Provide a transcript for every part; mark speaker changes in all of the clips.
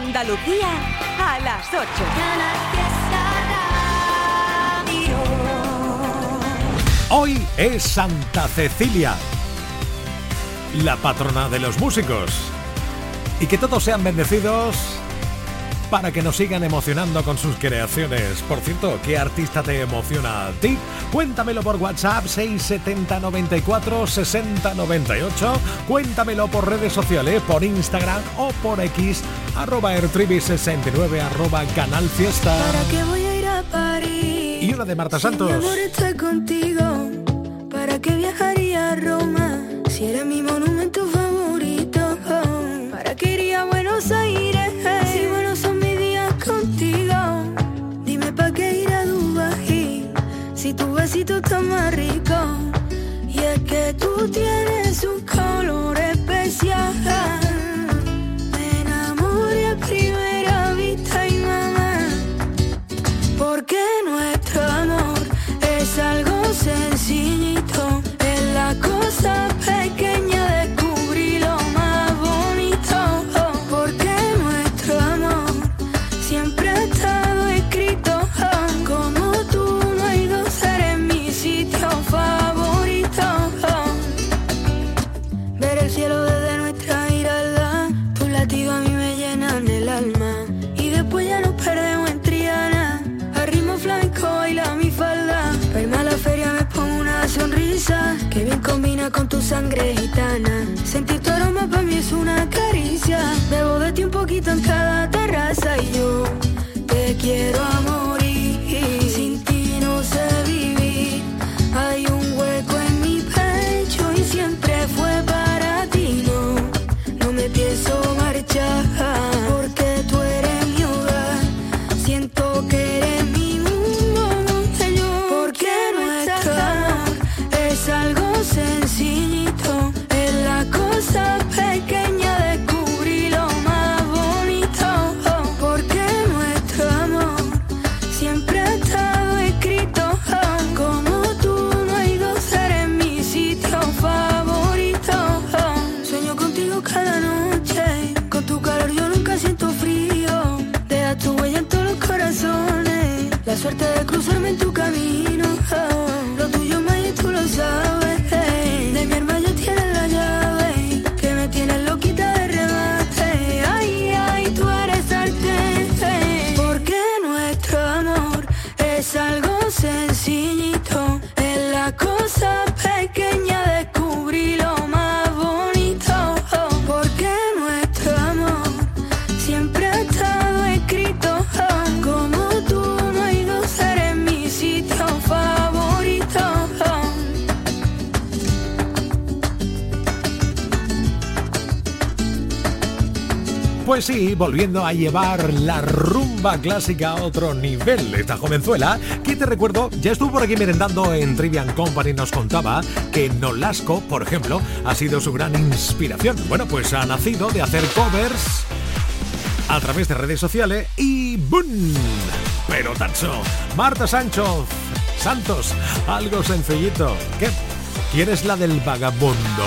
Speaker 1: Andalucía a las 8.
Speaker 2: Hoy es Santa Cecilia, la patrona de los músicos. Y que todos sean bendecidos para que nos sigan emocionando con sus creaciones. Por cierto, ¿qué artista te emociona a ti? Cuéntamelo por WhatsApp 670 94 60 98. Cuéntamelo por redes sociales, por Instagram o por X, arroba ertribi69, arroba canal fiesta.
Speaker 3: ¿Para qué voy a ir a París?
Speaker 2: Y una de Marta Santos.
Speaker 3: Si mi amor está contigo, ¿para qué viajaría a Roma? Si era mi monumento más rico, y es que tú tienes un
Speaker 2: volviendo a llevar la rumba clásica a otro nivel. Esta jovenzuela, que te recuerdo, ya estuvo por aquí merendando en Trivian Company, nos contaba que Nolasco, por ejemplo, ha sido su gran inspiración. Bueno, pues ha nacido de hacer covers a través de redes sociales y ¡boom! Pero tacho, Marta Sancho, Santos, algo sencillito. ¿Qué? ¿Quieres la del vagabundo?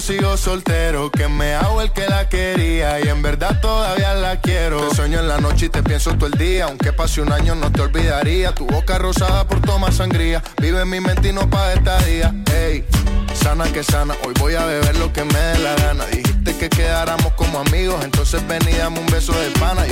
Speaker 4: sigo soltero, que me hago el que la quería y en verdad todavía la quiero. Te sueño en la noche y te pienso todo el día, aunque pase un año no te olvidaría. Tu boca rosada por tomar sangría, vive en mi mente y no pa' esta día. Ey, sana que sana, hoy voy a beber lo que me dé la gana. Dijiste que quedáramos como amigos, entonces veníamos un beso de pana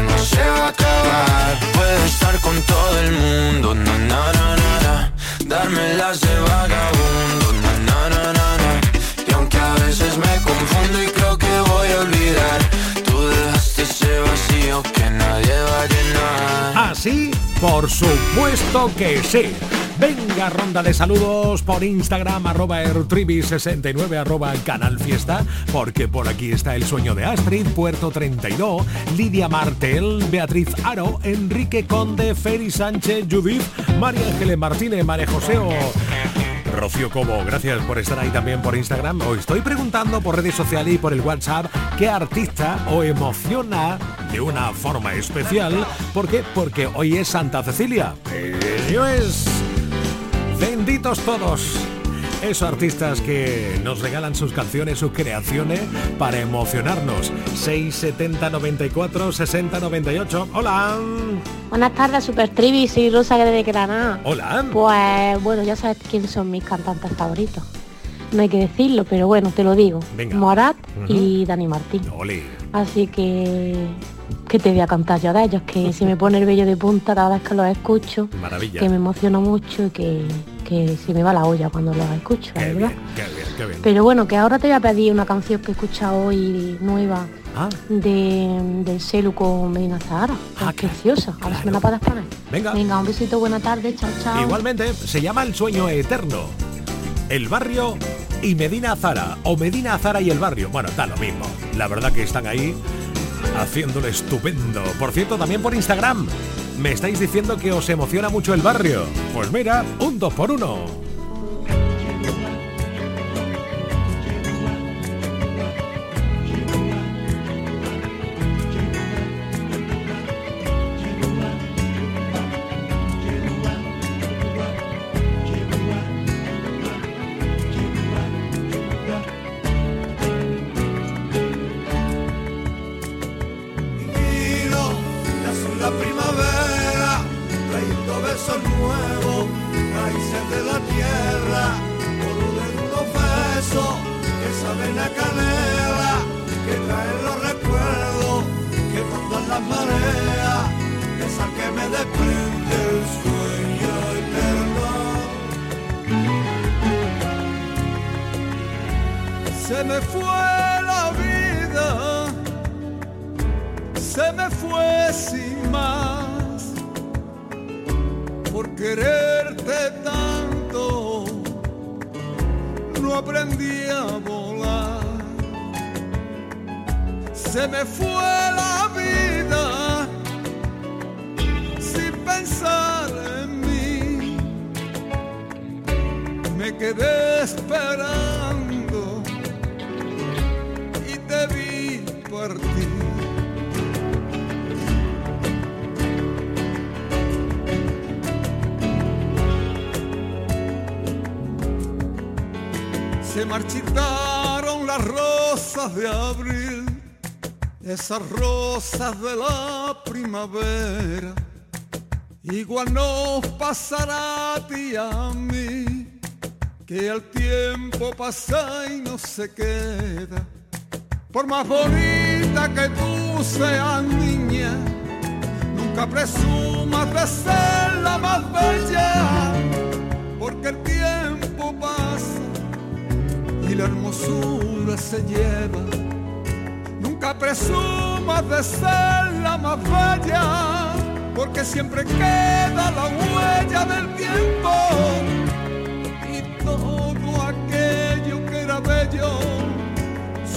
Speaker 5: no se va a acabar.
Speaker 6: Puedo estar con todo el mundo, na na na na. Darme las de vagabundo, na na na na na. Y aunque a veces me confundo y creo que voy a olvidar,
Speaker 2: Así, por supuesto que sí. Venga, ronda de saludos por Instagram, arroba ertribi69, arroba canal fiesta, porque por aquí está el sueño de Astrid, Puerto 32, Lidia Martel, Beatriz Aro, Enrique Conde, Feri Sánchez, Judith, María Ángeles Martínez, María Joseo. Rocío Cobo, gracias por estar ahí también por Instagram. Os estoy preguntando por redes sociales y por el WhatsApp qué artista os emociona de una forma especial. ¿Por qué? Porque hoy es Santa Cecilia. Ello es. Benditos todos. Esos artistas que nos regalan sus canciones, sus creaciones para emocionarnos. 670 94 60 98. Hola.
Speaker 7: Buenas tardes, Super Trivi, soy Rosa de Granada.
Speaker 2: Hola.
Speaker 7: Pues bueno, ya sabes quiénes son mis cantantes favoritos. No hay que decirlo, pero bueno, te lo digo.
Speaker 2: Venga.
Speaker 7: Morat y Dani Martín. Así que que te voy a cantar yo de ellos, que se me pone el vello de punta cada vez que los escucho,
Speaker 2: Maravilla.
Speaker 7: que me emociono mucho y que, que se me va la olla cuando los escucho,
Speaker 2: Qué
Speaker 7: verdad.
Speaker 2: bien, qué bien, qué bien.
Speaker 7: Pero bueno, que ahora te voy a pedir una canción que he escuchado hoy nueva
Speaker 2: Ah,
Speaker 7: de, del Celu con Medina Zahara.
Speaker 2: Ah,
Speaker 7: es preciosa. A ver si me la puedes poner.
Speaker 2: Venga.
Speaker 7: Venga, un besito, buena tarde, chao, chao.
Speaker 2: Igualmente, se llama El Sueño Eterno. El Barrio y Medina Azara. O Medina Azara y El Barrio. Bueno, está lo mismo. La verdad que están ahí haciéndolo estupendo. Por cierto, también por Instagram. Me estáis diciendo que os emociona mucho el barrio. Pues mira, un 2 por
Speaker 8: 1 me fue la vida se me fue sin más. Por quererte tanto no aprendí a volar. Se me fue la vida sin pensar en mí. Me quedé esperando marchitaron las rosas de abril, esas rosas de la primavera. Igual nos pasará a ti a mí, que el tiempo pasa y no se queda. Por más bonita que tú seas niña, nunca presumas de ser la más bella, porque el tiempo y la hermosura se lleva. Nunca presumas de ser la más bella, porque siempre queda la huella del tiempo y todo aquello que era bello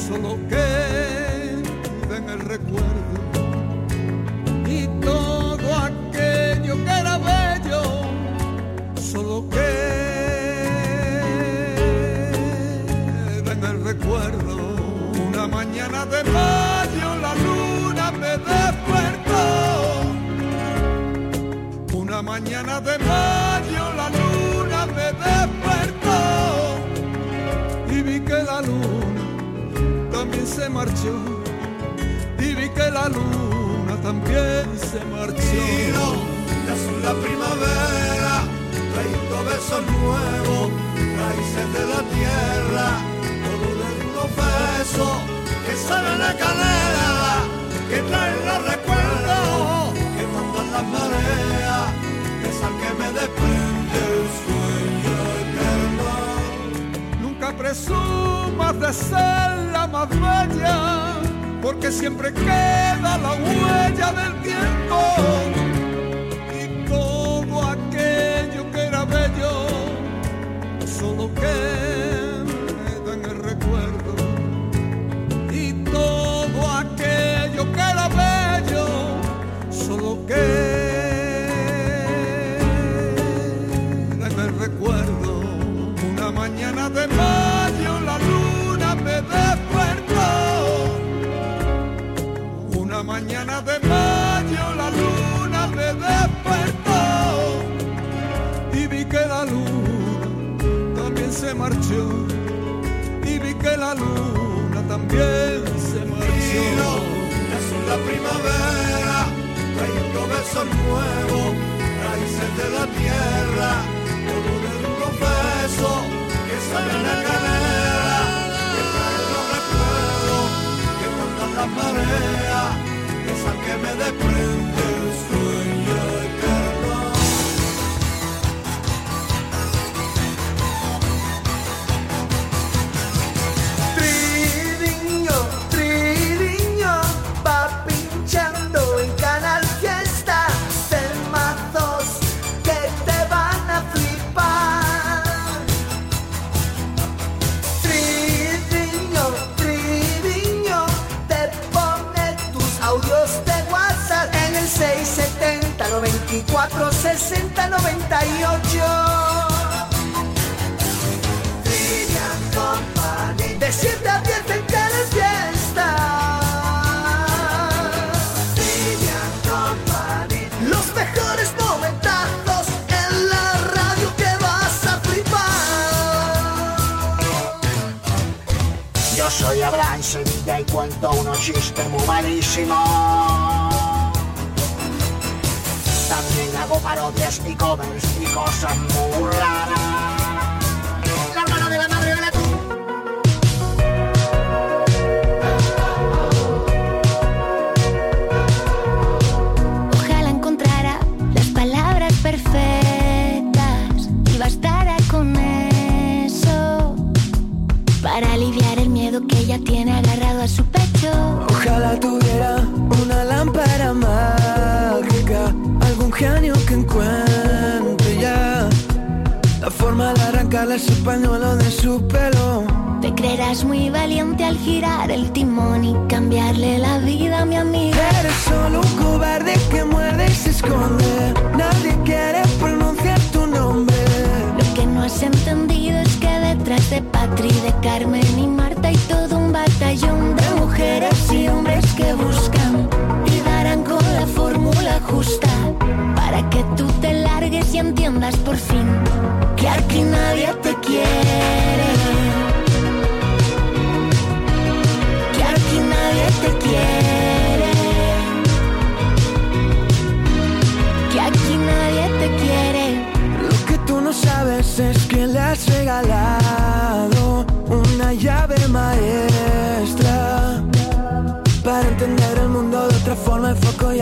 Speaker 8: solo queda en el recuerdo y todo de mayo la luna me despertó. Una mañana de mayo la luna me despertó y vi que la luna también se marchó y vi que la luna también se marchó.
Speaker 9: de azul la primavera, trayendo besos nuevos, raíces de la tierra, todo de unos besos que saben a canela, que traen los recuerdos, que mandan las mareas, esa que me desprende el sueño eterno.
Speaker 8: Nunca presumas de ser la más bella, porque siempre queda la huella del tiempo y todo aquello que era bello solo queda de mayo la luna me despertó. Y vi que la luna también se marchó. Y vi que la luna también se marchó.
Speaker 9: Es la primavera, trayendo besos nuevos, raíces de la tierra, todo de unos besos que salen a canela,
Speaker 10: que
Speaker 11: que
Speaker 10: tú te largues y entiendas por fin que aquí nadie te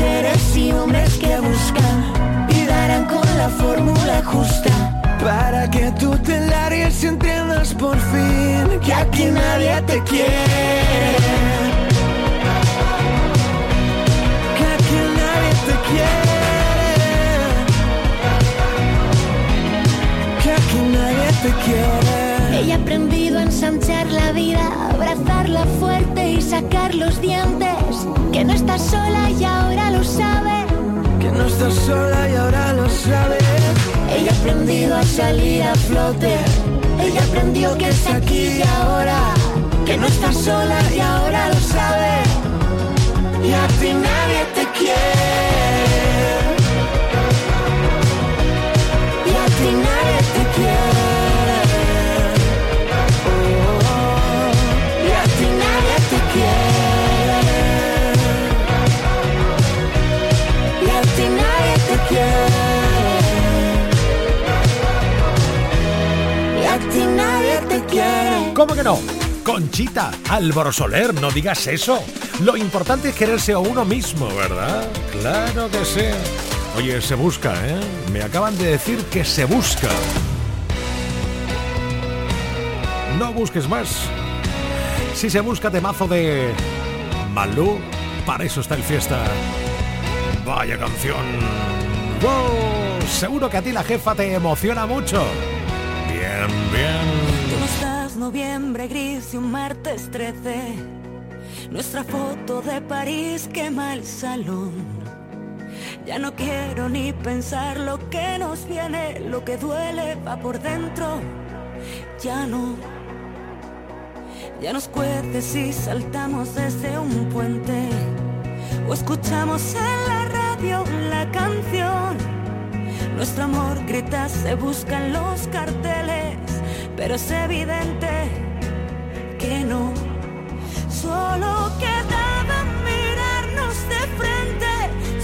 Speaker 10: mujeres y hombres que buscan y darán con la fórmula justa
Speaker 12: para que tú te largues y entiendas por fin que aquí nadie te quiere. Que aquí nadie te quiere. Que aquí nadie te quiere.
Speaker 10: Ella ha aprendido a ensanchar la vida, abrazarla fuerte y sacar los dientes. Que no estás sola y ahora lo sabe.
Speaker 12: Que no estás sola y ahora lo sabe.
Speaker 10: Ella ha aprendido a salir a flote. Ella aprendió que es aquí y ahora. Que no está sola y ahora lo sabe.
Speaker 12: Y a ti
Speaker 2: ¿Cómo que no? Conchita, Álvaro Soler, no digas eso. Lo importante es quererse a uno mismo, ¿verdad? Claro que sí. Oye, se busca, ¿eh? Me acaban de decir que se busca. No busques más. Si se busca temazo de Malú, para eso está el fiesta. Vaya canción. ¡Wow! Seguro que a ti la jefa te emociona mucho. Bien, bien.
Speaker 13: Noviembre gris y un martes 13. Nuestra foto de París quema el salón. Ya no quiero ni pensar lo que nos viene, lo que duele va por dentro. Ya no. Ya nos cuece si saltamos desde un puente o escuchamos en la radio la canción. Nuestro amor grita, se buscan los carteles, pero es evidente que no. Solo quedaba mirarnos de frente,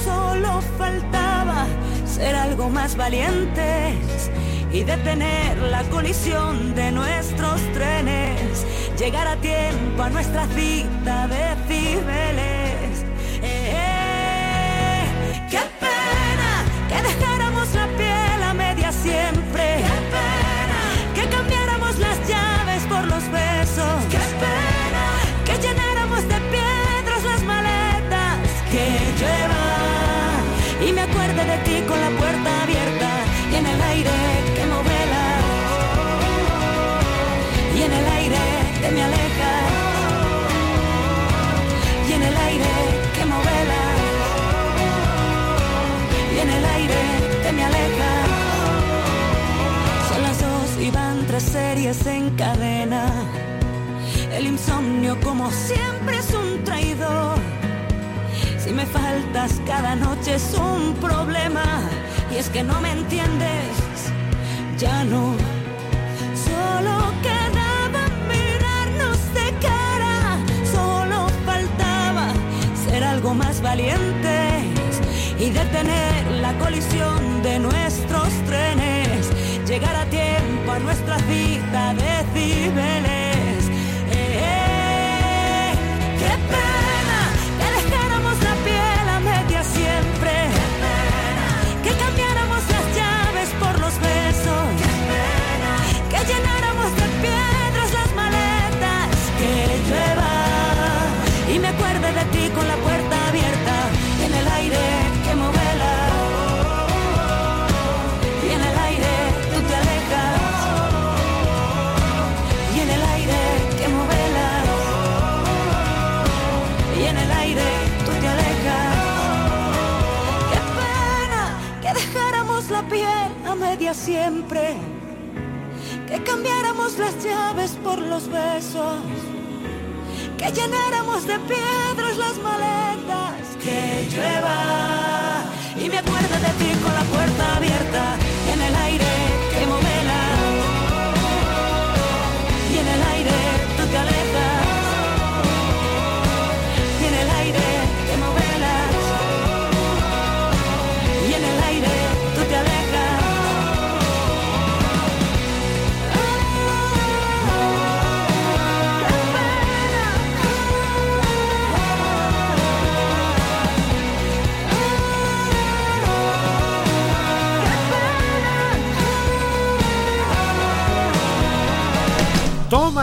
Speaker 13: solo faltaba ser algo más valientes y detener la colisión de nuestros trenes, llegar a tiempo a nuestra cita de cibeles. Tres series en cadena. El insomnio como siempre es un traidor. Si me faltas cada noche es un problema. Y es que no me entiendes, ya no. Solo quedaba mirarnos de cara. Solo faltaba ser algo más valientes y detener la colisión de nuestros trenes. Llegar a tiempo a nuestra cita de siempre, que cambiáramos las llaves por los besos, que llenáramos de piedras las maletas, que llueva. Y me acuerdo de ti con la puerta abierta en el aire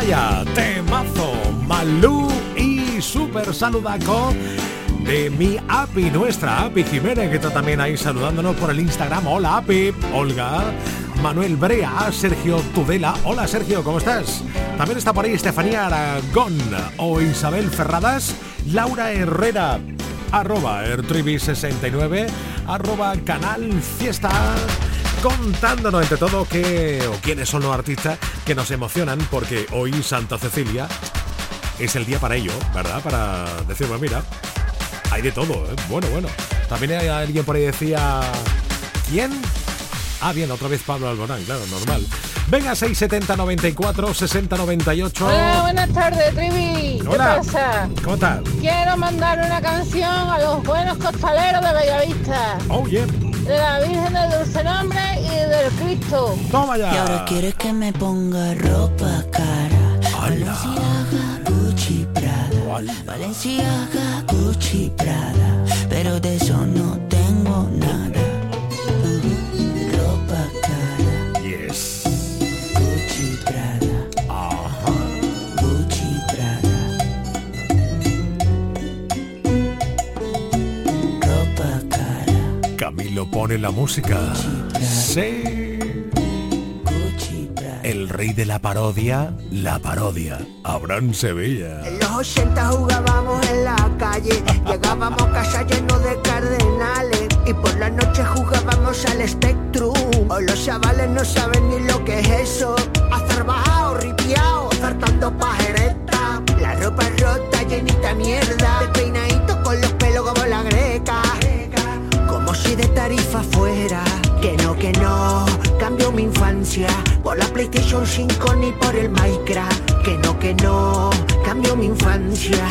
Speaker 2: Toma ya, temazo, Malú y super saludaco de mi API, nuestra API Jiménez, que está también ahí saludándonos por el Instagram. Hola API, Olga, Manuel Brea, Sergio Tudela. Hola Sergio, ¿cómo estás? También está por ahí Estefanía Aragón o Isabel Ferradas, Laura Herrera, arroba Ertribi69, arroba Canal Fiesta contándonos entre todo qué o quiénes son los artistas que nos emocionan porque hoy Santa Cecilia es el día para ello, ¿verdad? Para decir, bueno, mira, hay de todo, ¿eh? Bueno, bueno. También hay alguien por ahí decía, ¿quién? Ah, bien, otra vez Pablo Alborán, claro, normal. Venga, 670 94 60 98.
Speaker 14: Hola, buenas tardes, Trivi. ¿Qué
Speaker 2: Hola.
Speaker 14: pasa?
Speaker 2: ¿Cómo estás?
Speaker 14: Quiero mandar una canción a los buenos costaleros de Bellavista.
Speaker 2: Oh, yeah.
Speaker 14: De la Virgen del Dulce Nombre y del Cristo.
Speaker 2: Toma ya.
Speaker 10: Y ahora quieres que me ponga ropa cara. Valenciaga, Gucci, Prada. Valenciaga, Gucci, Prada. Pero de eso no tengo nada.
Speaker 2: Pone la música. Sí. El rey de la parodia, la parodia. Abraham Sevilla.
Speaker 15: En los 80 jugábamos en la calle, llegábamos a casa llenos de cardenales y por la noche jugábamos al Spectrum. Hoy los chavales no saben ni lo que es eso. Azar bajado, ripiao, zartando pajereta. La ropa rota, llenita de mierda. Despeinadito De tarifa fuera. Que no, que no, cambio mi infancia por la PlayStation 5 ni por el Minecraft. Que no, que no, cambio mi infancia.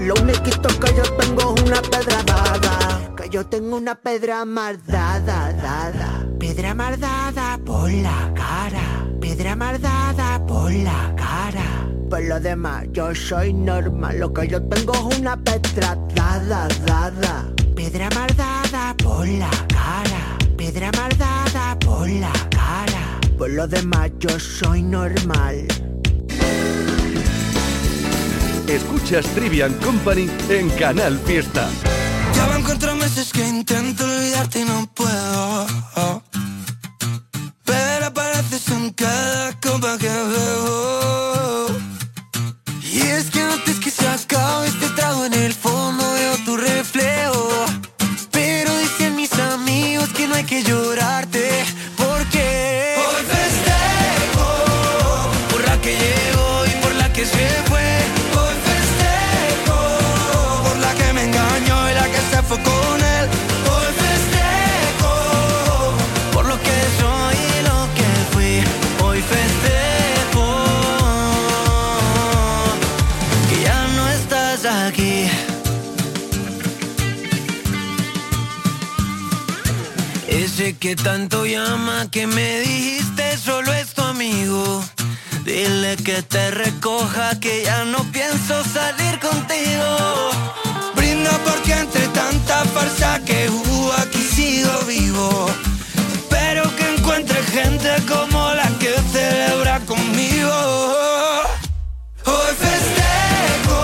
Speaker 15: Lo único que yo tengo es una pedra dada. Que yo tengo una pedra mardada, dada. Pedra mardada por la cara. Pedra mardada por la cara. Por lo demás, yo soy normal. Lo que yo tengo es una pedra dada, dada. Pedra mardada por la cara. Pedra mardada por la cara. Por lo demás, yo soy normal.
Speaker 16: Escuchas Trivian Company en Canal Fiesta.
Speaker 12: Ya van cuatro meses que intento olvidarte y no puedo. Pero apareces en cada copa que bebo. Se fue. Hoy festejo por la que me engañó y la que se fue con él. Hoy festejo por lo que soy y lo que fui. Hoy festejo que ya no estás aquí. Ese que tanto llama que me dijiste solo es tu amigo. Dile que te recoja que ya no pienso salir contigo. Brinda porque entre tanta farsa que hubo aquí sigo vivo. Espero que encuentre gente como la que celebra conmigo. Hoy festejo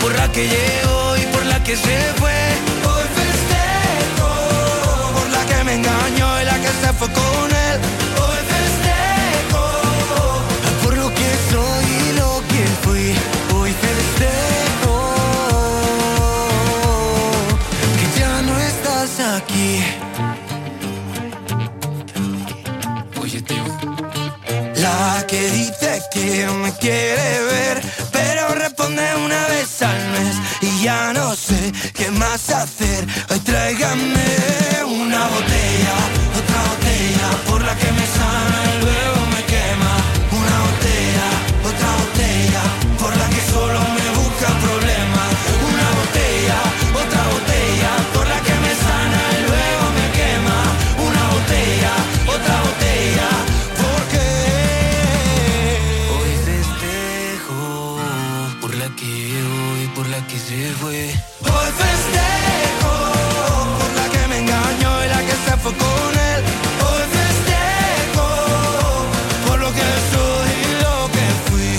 Speaker 12: por la que llegó y por la que se fue. Hoy festejo por la que me engañó y la que se fue con él.
Speaker 10: Me quiere ver, pero responde una vez al mes y ya no sé qué más hacer. Hoy tráigame una botella, otra botella por la que me fue. Hoy festejo por la que me engañó y la que se fue con él. Hoy festejo por lo que soy y lo que fui.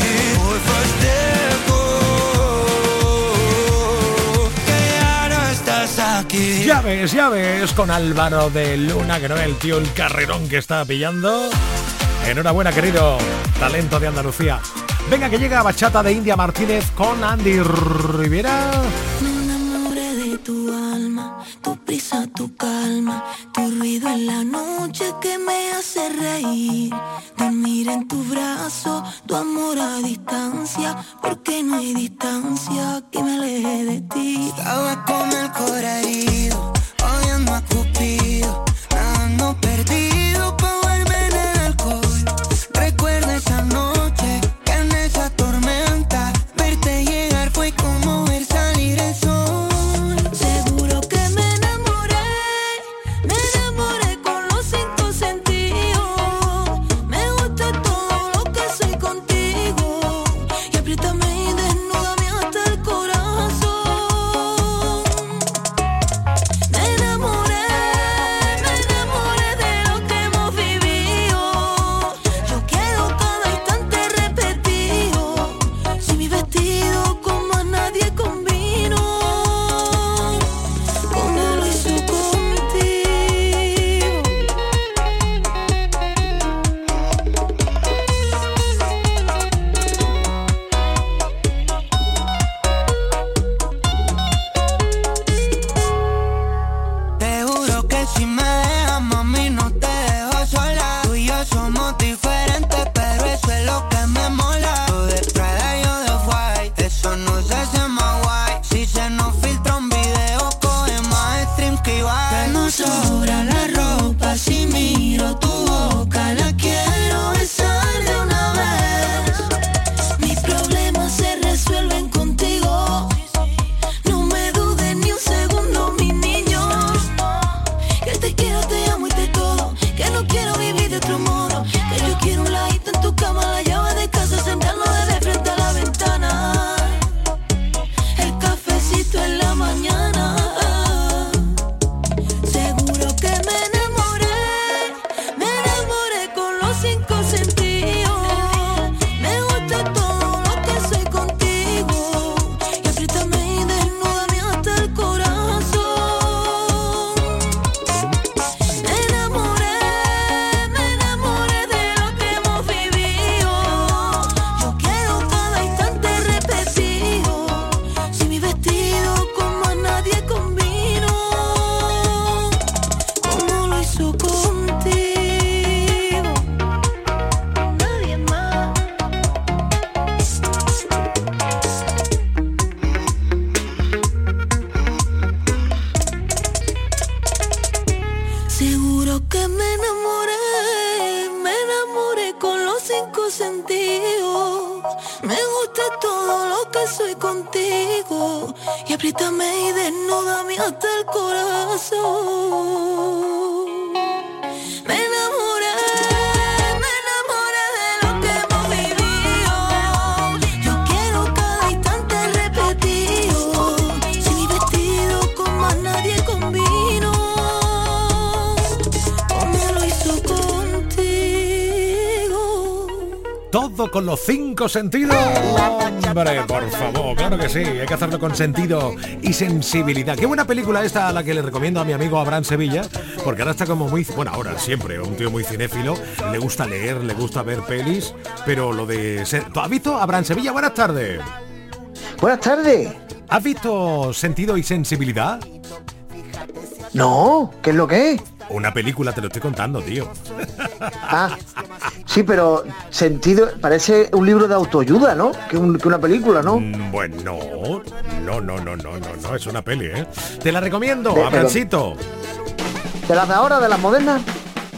Speaker 10: Hoy festejo que ya no estás aquí.
Speaker 2: Ya ves, ya ves, con Álvaro de Luna, que no es el tío el carrerón que está pillando. Enhorabuena, querido talento de Andalucía. Venga, que llega Bachata de India Martínez con Andy Rivera.
Speaker 17: Me enamoré de tu alma, tu prisa, tu calma, tu ruido en la noche que me hace reír. Dormir en tu brazo, tu amor a distancia, porque no hay distancia que me aleje de ti.
Speaker 10: Estaba con el corazón herido, odiando a Cupido, nadando perdido pa'
Speaker 17: Todo con los cinco sentidos.
Speaker 2: Hombre, por favor, claro que sí, hay que hacerlo con sentido y sensibilidad. Qué buena película esta a la que le recomiendo a mi amigo Abraham Sevilla, porque ahora está como muy, bueno, ahora siempre, un tío muy cinéfilo, le gusta leer, le gusta ver pelis, pero lo de ser... ¿Tú has visto Abraham Sevilla? Buenas tardes.
Speaker 18: Buenas tardes.
Speaker 2: ¿Has visto sentido y sensibilidad?
Speaker 18: No, ¿qué es lo que es?
Speaker 2: Una película, te lo estoy contando, tío.
Speaker 18: Ah, sí, pero sentido, parece un libro de autoayuda, ¿no? Que, una película, ¿no?
Speaker 2: Mm, bueno, no, no, no, no, no, no, es una peli, ¿eh? Te la recomiendo, Abrancito.
Speaker 18: ¿De las de ahora, de las modernas?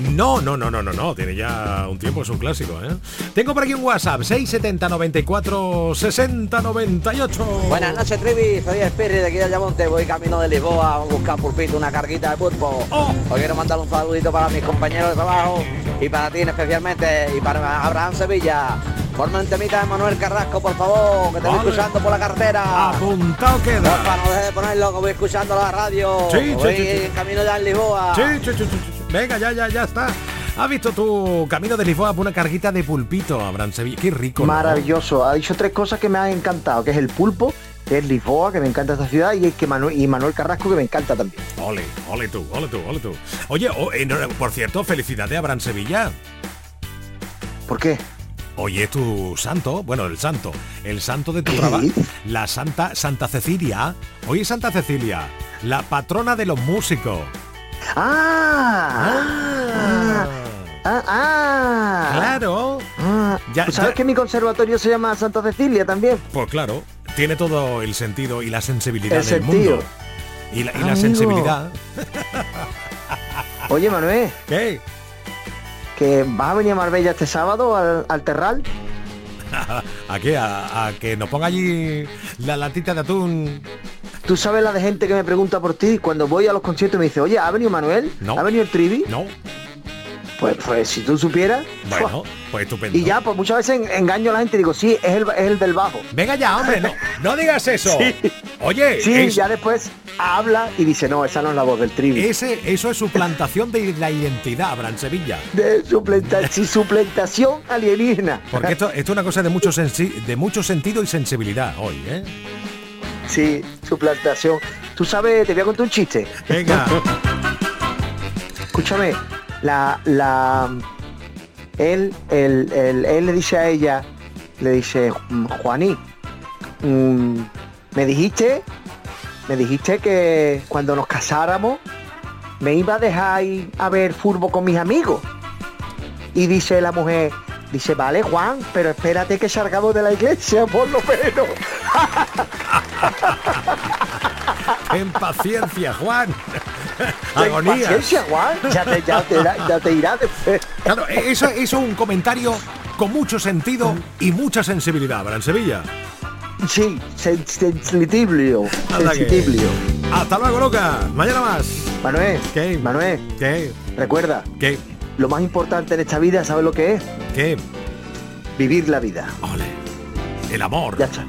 Speaker 2: No, no, no, no, no, no, tiene ya un tiempo, es un clásico, ¿eh? Tengo por aquí un WhatsApp, 670 94 60 98.
Speaker 19: Buenas noches, Trivi, soy Espirri de aquí de Ayamonte, voy camino de Lisboa a buscar pulpito, una carguita de pulpo. Oh. Hoy quiero mandar un saludito para mis compañeros de trabajo y para ti especialmente y para Abraham Sevilla. Forma un temita de Manuel Carrasco, por favor, que te voy escuchando por la cartera.
Speaker 2: Apuntado queda.
Speaker 19: Porfa, no dejes de ponerlo, que voy escuchando la radio.
Speaker 2: Sí,
Speaker 19: voy
Speaker 2: sí,
Speaker 19: en camino ya en Lisboa.
Speaker 2: Sí, sí, sí, sí. Venga, ya, ya, ya está. ¿Has visto tu camino de Lisboa por una carguita de pulpito, Abraham Sevilla? Qué rico.
Speaker 18: Maravilloso. Ha dicho tres cosas que me han encantado, que es el pulpo, que es Lisboa, que me encanta esta ciudad, y es que Manuel, y Manuel Carrasco, que me encanta también.
Speaker 2: Ole, ole tú, ole tú, ole tú. Oye, oh, eh, por cierto, felicidades a Abraham Sevilla.
Speaker 18: ¿Por qué?
Speaker 2: Hoy es tu santo, bueno, el santo, el santo de tu trabajo, la Santa Santa Cecilia. Hoy es Santa Cecilia, la patrona de los músicos.
Speaker 18: ¡Ah! ¡Ah! ¡Ah!
Speaker 2: ¡Claro!
Speaker 18: Ah. ¿Sabes que mi conservatorio se llama Santa Cecilia también?
Speaker 2: Pues claro, tiene todo el sentido y la sensibilidad del mundo. Y la, y la sensibilidad.
Speaker 18: Oye, Manuel.
Speaker 2: ¿Qué?
Speaker 18: ¿Que vas a venir a Marbella este sábado al, Terral?
Speaker 2: ¿A qué? ¿A, que nos ponga allí la latita de atún
Speaker 18: Tú sabes la de gente que me pregunta por ti cuando voy a los conciertos me dice, oye, ¿ha venido Manuel?
Speaker 2: No.
Speaker 18: ¿Ha venido el Trivi?
Speaker 2: No.
Speaker 18: Pues, pues si tú supieras.
Speaker 2: Bueno, pues estupendo.
Speaker 18: Y ya, pues muchas veces engaño a la gente y digo, sí, es el, es el del bajo.
Speaker 2: Venga ya, hombre, no, no digas eso. Oye.
Speaker 18: Sí, ya después habla y dice, no, esa no es la voz del trivi.
Speaker 2: Ese, eso es suplantación de la identidad, Abraham Sevilla.
Speaker 18: De suplentación, suplantación alienígena.
Speaker 2: Porque esto, esto es una cosa de mucho, de mucho sentido y sensibilidad hoy, ¿eh?
Speaker 18: Sí, suplantación. Tú sabes, te voy a contar un chiste.
Speaker 2: Venga.
Speaker 18: Escúchame, la, la, él, él, él, le dice a ella, le dice, Juaní, mm, me dijiste, me dijiste que cuando nos casáramos me iba a dejar ir a ver furbo con mis amigos. Y dice la mujer, Dice, vale, Juan, pero espérate que salgamos de la iglesia, por lo menos.
Speaker 2: En paciencia, Juan. Agonía.
Speaker 18: paciencia, Juan. Ya te, ya te, ya te irá después.
Speaker 2: Claro, e-, eso, eso es un comentario con mucho sentido y mucha sensibilidad, ¿verdad, en Sevilla?
Speaker 18: Sí, sensibilio. Sensibilio.
Speaker 2: Hasta luego, loca. Mañana más.
Speaker 18: Manuel.
Speaker 2: ¿Qué?
Speaker 18: Manuel.
Speaker 2: ¿Qué?
Speaker 18: Recuerda.
Speaker 2: ¿Qué?
Speaker 18: Lo más importante en esta vida, ¿sabes lo que es?
Speaker 2: ¿Qué?
Speaker 18: Vivir la vida.
Speaker 2: Ole. El amor.
Speaker 18: Ya está.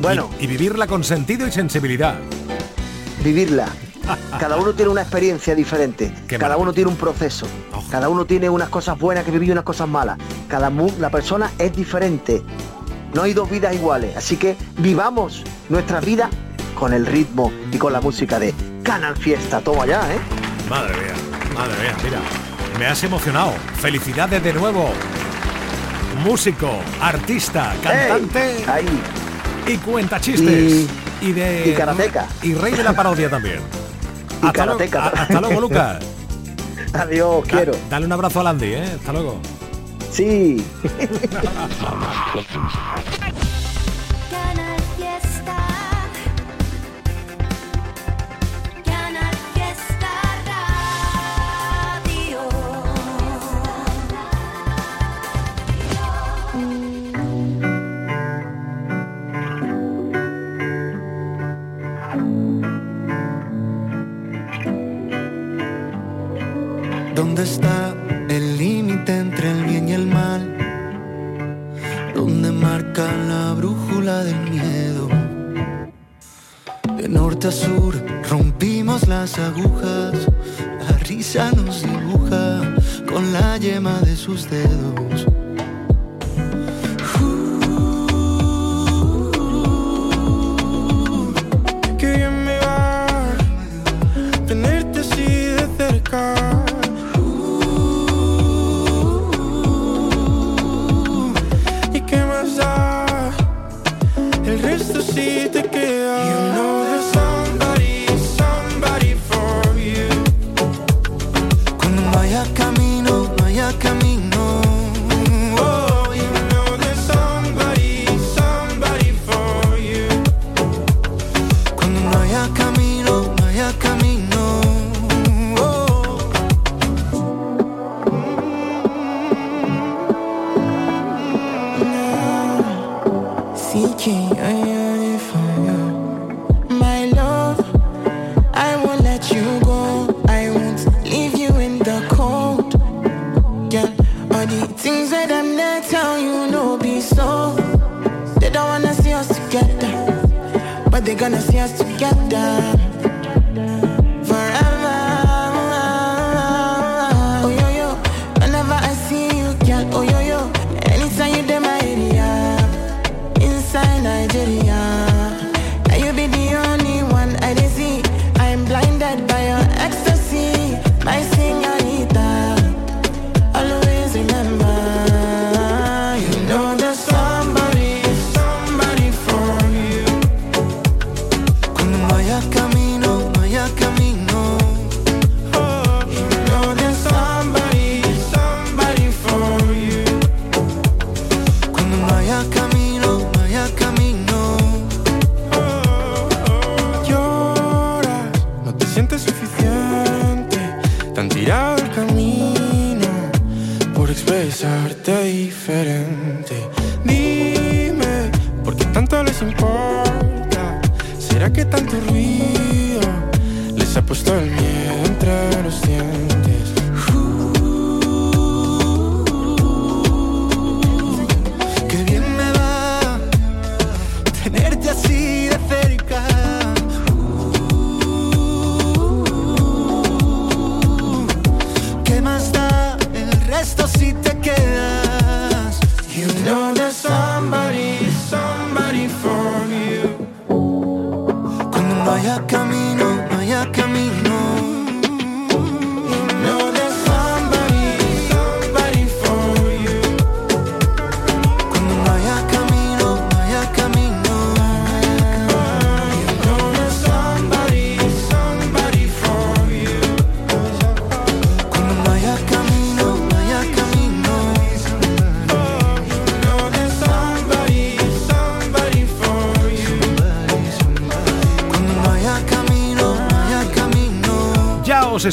Speaker 18: Bueno.
Speaker 2: Y, vivirla con sentido y sensibilidad.
Speaker 18: Vivirla. Cada uno tiene una experiencia diferente. Cada uno tiene un proceso. Cada uno tiene unas cosas buenas que vivir y unas cosas malas. Cada la persona es diferente. No hay dos vidas iguales. Así que vivamos nuestra vida con el ritmo y con la música de Canal Fiesta. Toma ya, ¿eh?
Speaker 2: Madre mía, madre mía, mira. Me has emocionado. Felicidades de nuevo. Músico, artista, cantante.
Speaker 18: ahí.
Speaker 2: Y cuenta chistes. Y, de.
Speaker 18: Y karateca.
Speaker 2: Y rey de la parodia también.
Speaker 18: Y hasta, karateca.
Speaker 2: hasta luego, Lucas.
Speaker 18: Adiós, quiero.
Speaker 2: Dale un abrazo a Landy, ¿eh? Hasta luego.
Speaker 18: Sí.
Speaker 20: ¿Dónde está el límite entre el bien y el mal? ¿Dónde marca la brújula del miedo? De norte a sur rompimos las agujas, la risa nos dibuja con la yema de sus dedos.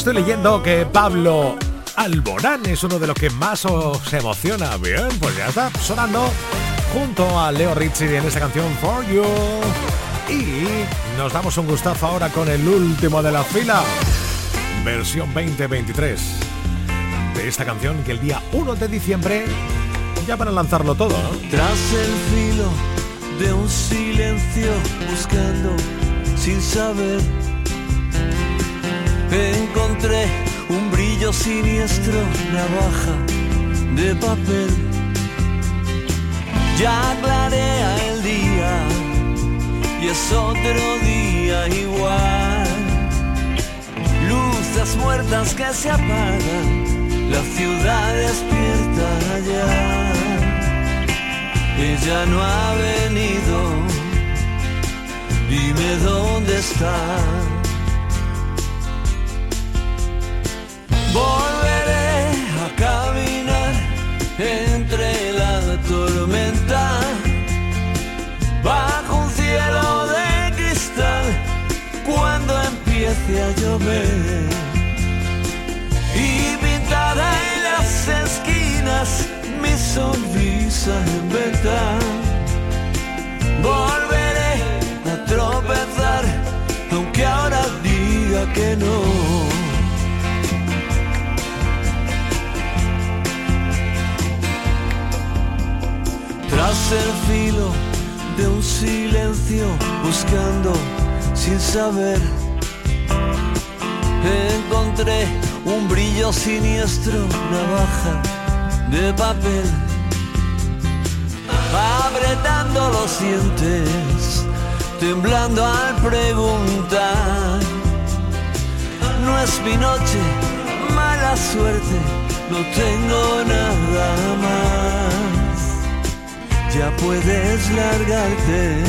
Speaker 2: Estoy leyendo que Pablo Alborán es uno de los que más os emociona. Bien, pues ya está sonando junto a Leo Ritchie en esta canción For You. Y nos damos un gustazo ahora con el último de la fila, versión 2023 de esta canción que el día 1 de diciembre ya van a lanzarlo todo,
Speaker 12: Tras el filo de un silencio buscando sin saber encontré un brillo siniestro, navaja de papel. Ya clarea el día y es otro día igual. Luces muertas que se apagan, la ciudad despierta ya. Ella no ha venido, dime dónde está. Volveré a caminar entre la tormenta, bajo un cielo de cristal, cuando empiece a llover. Y pintará en las esquinas mi sonrisa en venta. Volveré a tropezar, aunque ahora diga que no. El filo de un silencio buscando sin saber. Encontré un brillo siniestro, navaja de papel, apretando los dientes, temblando al preguntar. No es mi noche, mala suerte, no tengo nada más ya puedes largarte.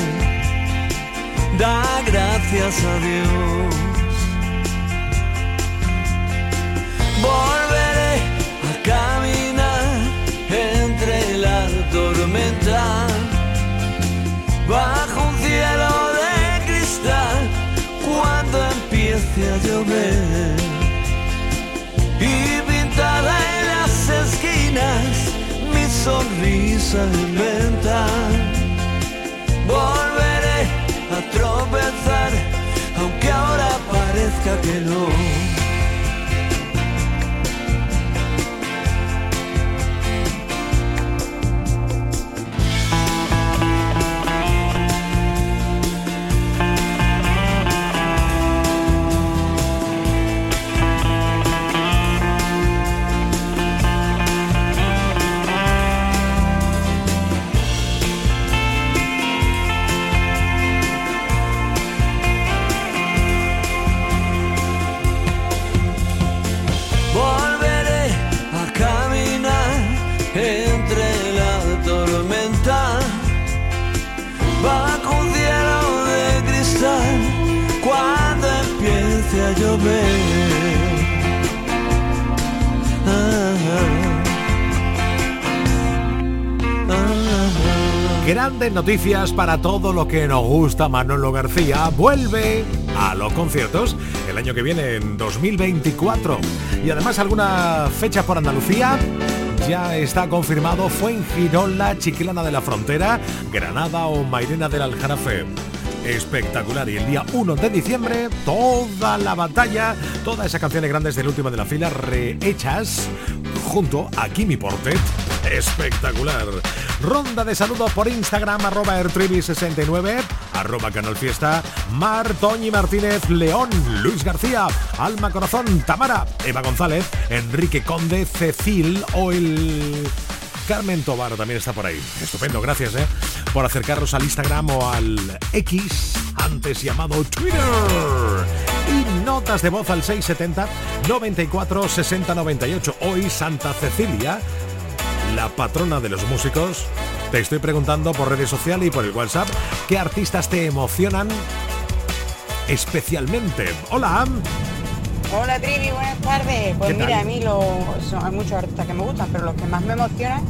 Speaker 12: Da gracias a Dios. Volveré a caminar entre la tormenta, bajo un cielo de cristal, cuando empiece a llover. Y pintada en las esquinas sonrisa inventa. A aunque ahora parezca que no.
Speaker 2: Noticias para todo lo que nos gusta. Manolo García vuelve a los conciertos el año que viene, en 2024. Y además alguna fecha por Andalucía. Ya está confirmado, fue en Girola, Chiquilana de la Frontera, Granada o Mairena del Aljarafe espectacular. Y el día 1 de diciembre, toda la batalla, todas esas canciones grandes del último de la fila rehechas junto a Kimi Portet. Espectacular. Ronda de saludos por Instagram, arroba ertribi69, arroba Canal Fiesta, Mar, Toñi Martínez, León, Luis García, Alma Corazón, Tamara, Eva González, Enrique Conde, Cecil o el Carmen Tobar también está por ahí. Estupendo, gracias ¿eh? por acercarnos al Instagram o al X, antes llamado Twitter. Y notas de voz al 670 94 60 98. Hoy Santa Cecilia, la patrona de los músicos. Te estoy preguntando por redes sociales y por el WhatsApp qué artistas te emocionan especialmente. Hola.
Speaker 21: Hola Trivi, buenas tardes. Pues mira, a mí lo, son, hay muchos artistas que me gustan, pero los que más me emocionan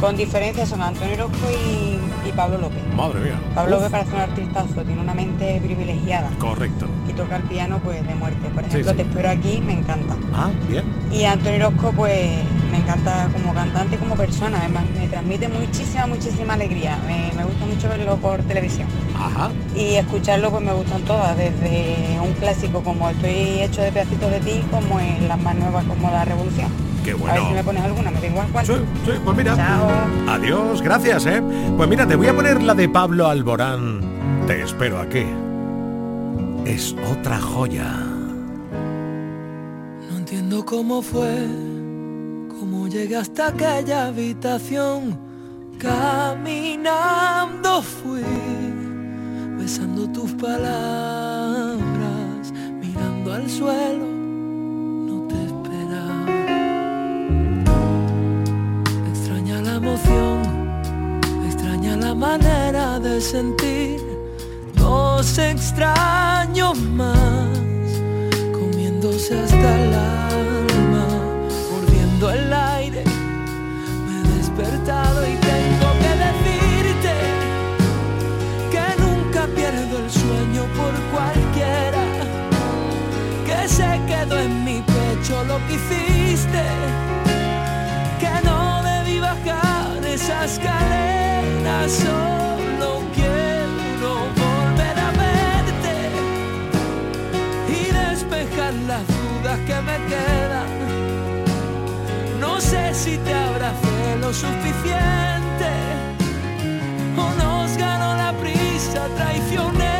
Speaker 21: con diferencia son Antonio Orozco y, Pablo López.
Speaker 2: Madre mía.
Speaker 21: Pablo López parece un artistazo, tiene una mente privilegiada.
Speaker 2: Correcto.
Speaker 21: Y toca el piano pues de muerte. Por ejemplo, Te espero aquí, me encanta.
Speaker 2: Ah, bien.
Speaker 21: Y Antonio Orozco pues me encanta como cantante y como persona, además me transmite muchísima, muchísima alegría. Me, me gusta mucho verlo por televisión.
Speaker 2: Ajá.
Speaker 21: Y escucharlo pues me gustan todas, desde un clásico como Estoy hecho de pedacitos de ti, como en las más nuevas como La Revolución.
Speaker 2: Qué bueno.
Speaker 21: A ver si me pones alguna, me cuál.
Speaker 2: Sí, sí, pues mira.
Speaker 21: Chao.
Speaker 2: Adiós, gracias, ¿eh? Pues mira, te voy a poner la de Pablo Alborán. Te espero aquí. Es otra joya.
Speaker 11: No entiendo cómo fue, cómo llegué hasta aquella habitación. Caminando fui, besando tus palabras, mirando al suelo manera de sentir dos extraños más, comiéndose hasta el alma, mordiendo el aire. Me he despertado y tengo que decirte que nunca pierdo el sueño por cualquiera, que se quedó en mi pecho lo que hiciste esa escalera solo quiero volver a que me quedan. No sé si te abracé lo suficiente o nos ganó la prisa traicionera.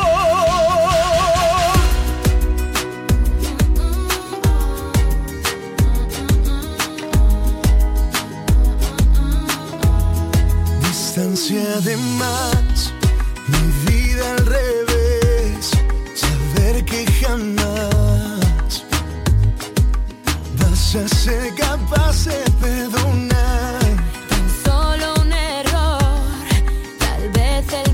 Speaker 10: Distancia de más, mi vida al revés, saber que jamás vas a ser capaz de perdonar.
Speaker 20: Tan solo un error, tal vez el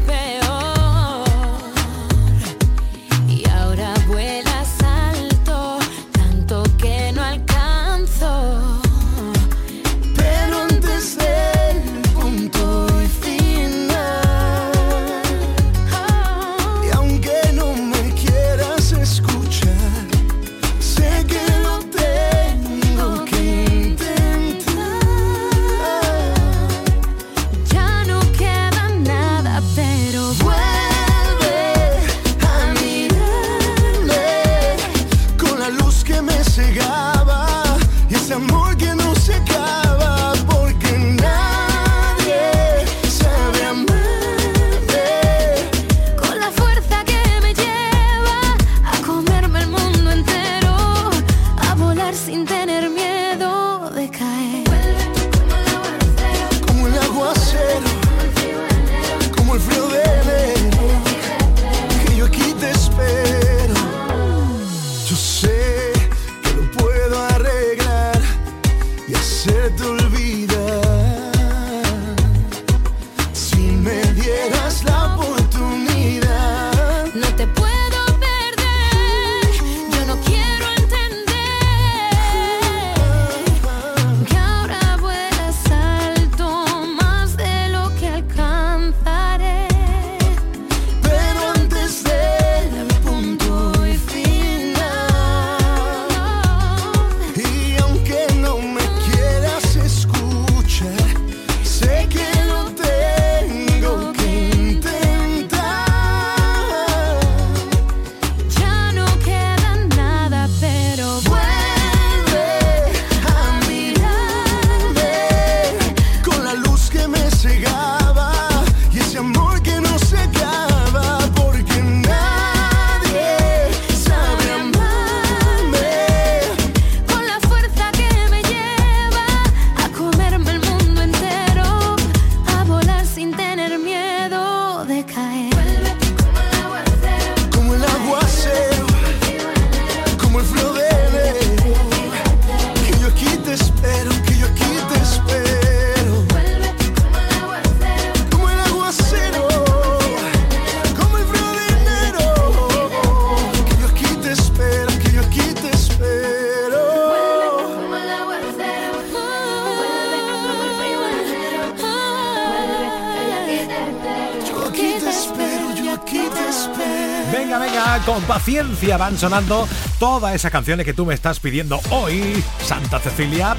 Speaker 10: con
Speaker 2: paciencia van sonando todas esas canciones que tú me estás pidiendo hoy. Santa Cecilia,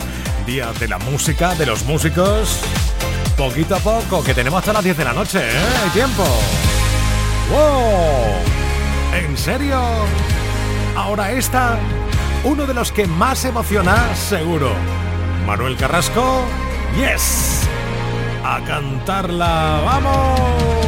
Speaker 2: Día de la Música, de los músicos. Poquito a poco, que tenemos hasta las 10 de la noche, ¿eh? Hay tiempo. ¡Wow! ¿En serio? Ahora esta, uno de los que más emociona, seguro. Manuel Carrasco, yes. A cantarla, vamos.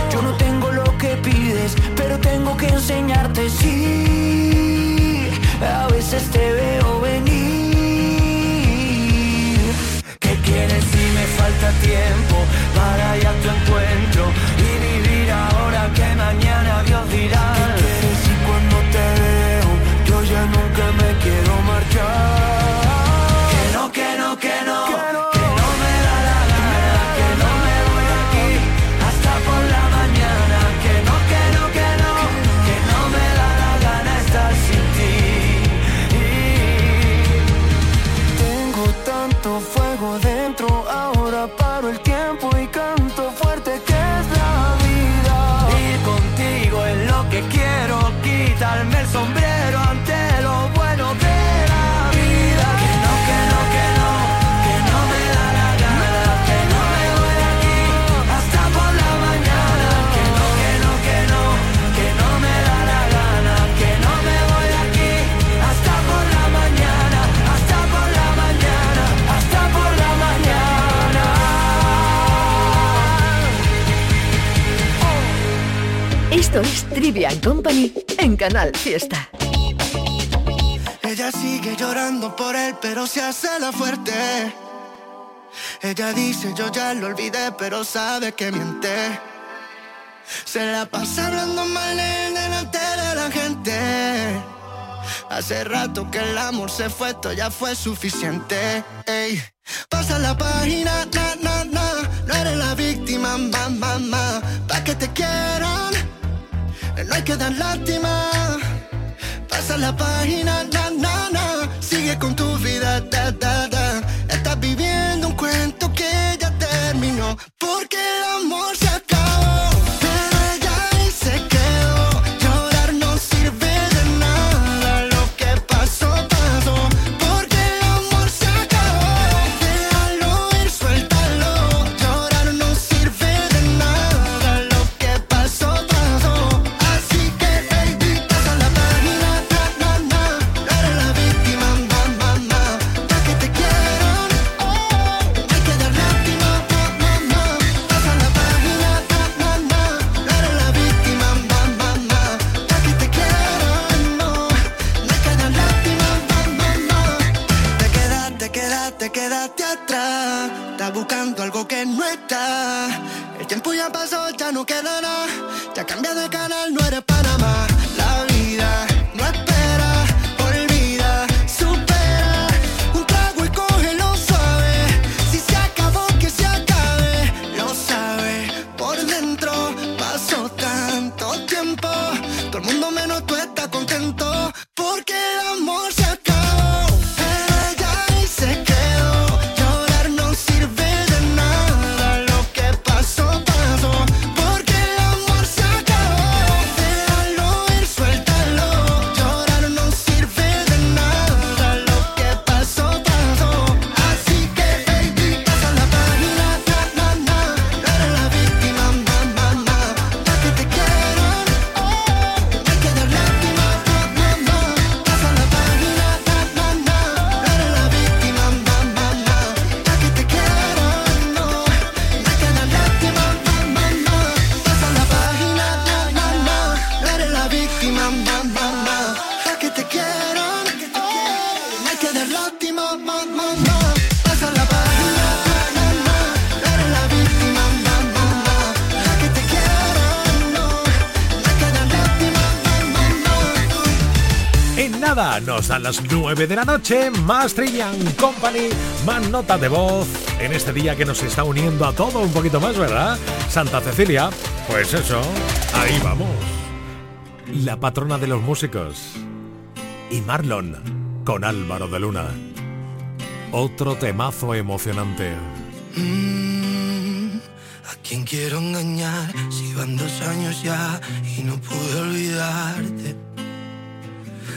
Speaker 12: sister Trivia Company en Canal Fiesta.
Speaker 22: Ella sigue llorando por él, pero se hace la fuerte. Ella dice, yo ya lo olvidé, pero sabe que miente. Se la pasa hablando mal en delante de la gente. Hace rato que el amor se fue, esto ya fue suficiente. Ey. Pasa la página, na, na, na. No eres la víctima, mamá, mamá. Pa' que te quieran no hay que lástima. Pasa la página, na, na, na. Sigue con tu vida, da, da,
Speaker 2: nos dan las 9 de la noche, más Trillian Company, más nota de voz en este día que nos está uniendo a todo un poquito más, ¿verdad? Santa Cecilia, pues eso, ahí vamos. La patrona de los músicos y Marlon con Álvaro de Luna. Otro temazo emocionante.
Speaker 22: Mm, ¿A quién quiero engañar? Si van dos años ya y no pude olvidarte.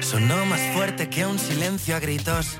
Speaker 23: Sonó más fuerte que un silencio a gritos.